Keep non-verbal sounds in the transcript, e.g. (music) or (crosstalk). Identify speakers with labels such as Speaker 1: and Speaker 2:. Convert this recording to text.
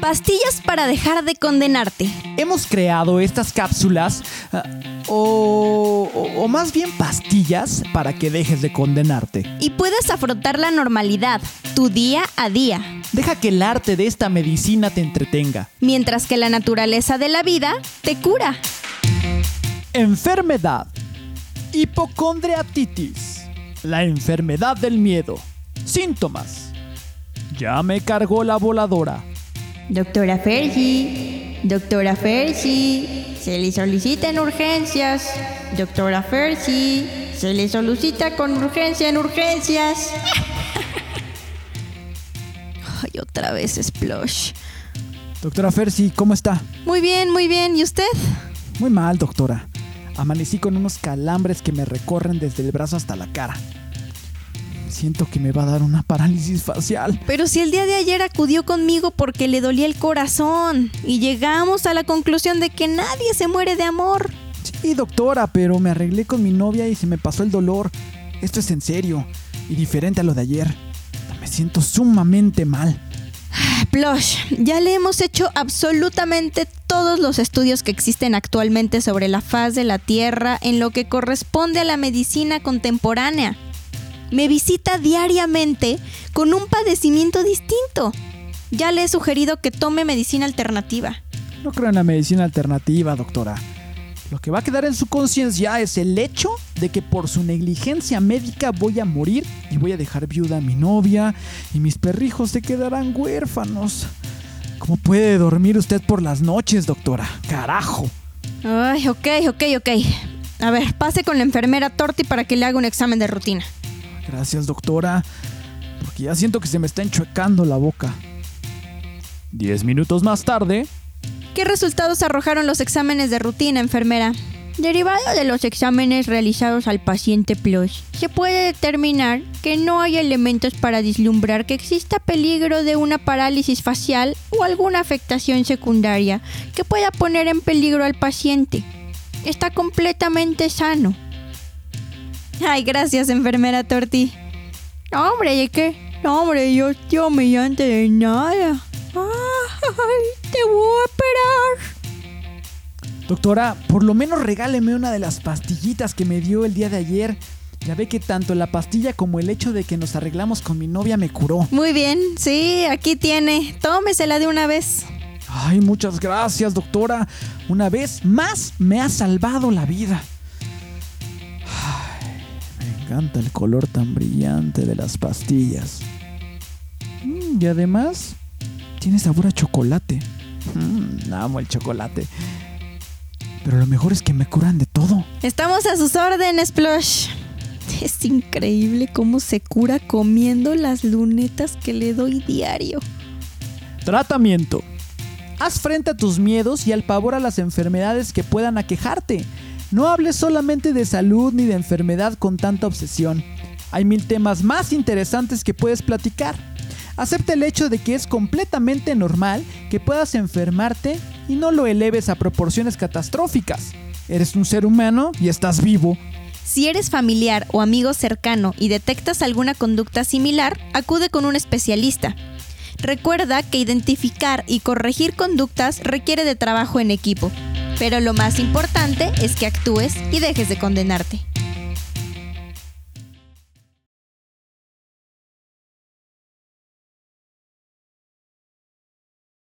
Speaker 1: Pastillas para dejar de condenarte.
Speaker 2: Hemos creado estas cápsulas, ah, o, o- o más bien pastillas, para que dejes de condenarte.
Speaker 1: Y puedes afrontar la normalidad, tu día a día.
Speaker 2: Deja que el arte de esta medicina te entretenga.
Speaker 1: Mientras que la naturaleza de la vida te cura.
Speaker 2: Enfermedad. Hipocondriatitis. La enfermedad del miedo. Síntomas. Ya me cargó la voladora.
Speaker 1: Doctora Fergie, doctora Fergie, se le solicita en urgencias. Doctora Fergie, se le solicita con urgencia en urgencias. (laughs) Ay, otra vez Splosh.
Speaker 2: Doctora Fersi, ¿cómo está?
Speaker 1: Muy bien, muy bien. ¿Y usted?
Speaker 2: Muy mal, doctora. Amanecí con unos calambres que me recorren desde el brazo hasta la cara. Siento que me va a dar una parálisis facial.
Speaker 1: Pero si el día de ayer acudió conmigo porque le dolía el corazón y llegamos a la conclusión de que nadie se muere de amor.
Speaker 2: Sí, doctora, pero me arreglé con mi novia y se me pasó el dolor. Esto es en serio y diferente a lo de ayer. Me siento sumamente mal.
Speaker 1: Plush, ya le hemos hecho absolutamente todos los estudios que existen actualmente sobre la faz de la Tierra en lo que corresponde a la medicina contemporánea. Me visita diariamente con un padecimiento distinto. Ya le he sugerido que tome medicina alternativa.
Speaker 2: No creo en la medicina alternativa, doctora. Lo que va a quedar en su conciencia es el hecho de que por su negligencia médica voy a morir y voy a dejar viuda a mi novia y mis perrijos se quedarán huérfanos. ¿Cómo puede dormir usted por las noches, doctora? Carajo.
Speaker 1: Ay, ok, ok, ok. A ver, pase con la enfermera Torti para que le haga un examen de rutina.
Speaker 2: Gracias, doctora. Porque ya siento que se me está enchuecando la boca. Diez minutos más tarde,
Speaker 1: ¿Qué resultados arrojaron los exámenes de rutina, enfermera? Derivado de los exámenes realizados al paciente Plus, se puede determinar que no hay elementos para vislumbrar que exista peligro de una parálisis facial o alguna afectación secundaria que pueda poner en peligro al paciente. Está completamente sano. (laughs) Ay, gracias, enfermera Torti. No, hombre, ¿de qué? No, hombre, yo estoy humillante de nada. Ay, te voy a esperar.
Speaker 2: doctora, por lo menos regáleme una de las pastillitas que me dio el día de ayer. Ya ve que tanto la pastilla como el hecho de que nos arreglamos con mi novia me curó.
Speaker 1: Muy bien, sí, aquí tiene. Tómesela de una vez.
Speaker 2: Ay, muchas gracias, doctora. Una vez más me ha salvado la vida. Encanta el color tan brillante de las pastillas. Mm, y además, tiene sabor a chocolate. Mm, amo el chocolate. Pero lo mejor es que me curan de todo.
Speaker 1: Estamos a sus órdenes, Plush. Es increíble cómo se cura comiendo las lunetas que le doy diario.
Speaker 2: Tratamiento. Haz frente a tus miedos y al pavor a las enfermedades que puedan aquejarte. No hables solamente de salud ni de enfermedad con tanta obsesión. Hay mil temas más interesantes que puedes platicar. Acepta el hecho de que es completamente normal que puedas enfermarte y no lo eleves a proporciones catastróficas. Eres un ser humano y estás vivo.
Speaker 1: Si eres familiar o amigo cercano y detectas alguna conducta similar, acude con un especialista. Recuerda que identificar y corregir conductas requiere de trabajo en equipo, pero lo más importante es que actúes y dejes de condenarte.